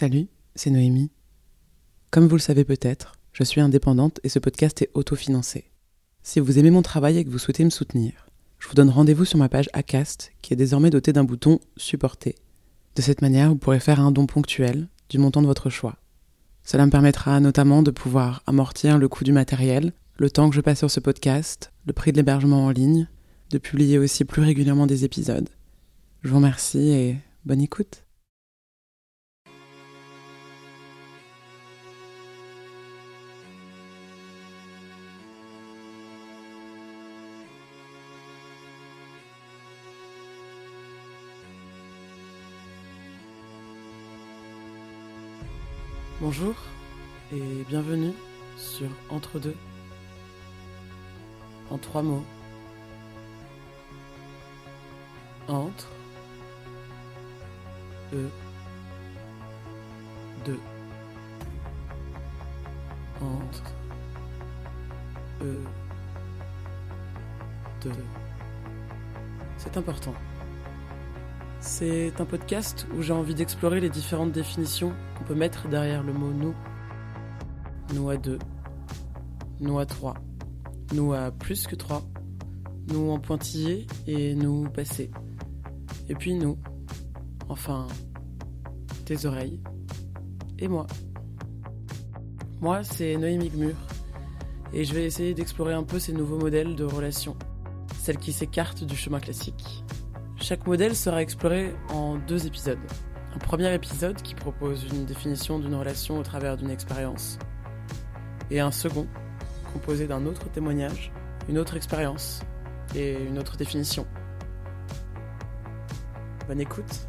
Salut, c'est Noémie. Comme vous le savez peut-être, je suis indépendante et ce podcast est autofinancé. Si vous aimez mon travail et que vous souhaitez me soutenir, je vous donne rendez-vous sur ma page Acast qui est désormais dotée d'un bouton Supporter. De cette manière, vous pourrez faire un don ponctuel du montant de votre choix. Cela me permettra notamment de pouvoir amortir le coût du matériel, le temps que je passe sur ce podcast, le prix de l'hébergement en ligne, de publier aussi plus régulièrement des épisodes. Je vous remercie et bonne écoute. Bonjour et bienvenue sur Entre deux. En trois mots. Entre eux deux. Entre eux deux. C'est important. C'est un podcast où j'ai envie d'explorer les différentes définitions qu'on peut mettre derrière le mot nous. Nous à deux, nous à trois, nous à plus que trois, nous en pointillé et nous passé. Et puis nous, enfin, tes oreilles et moi. Moi, c'est Noémie Gmur et je vais essayer d'explorer un peu ces nouveaux modèles de relations, celles qui s'écartent du chemin classique. Chaque modèle sera exploré en deux épisodes. Un premier épisode qui propose une définition d'une relation au travers d'une expérience. Et un second, composé d'un autre témoignage, une autre expérience et une autre définition. Bonne écoute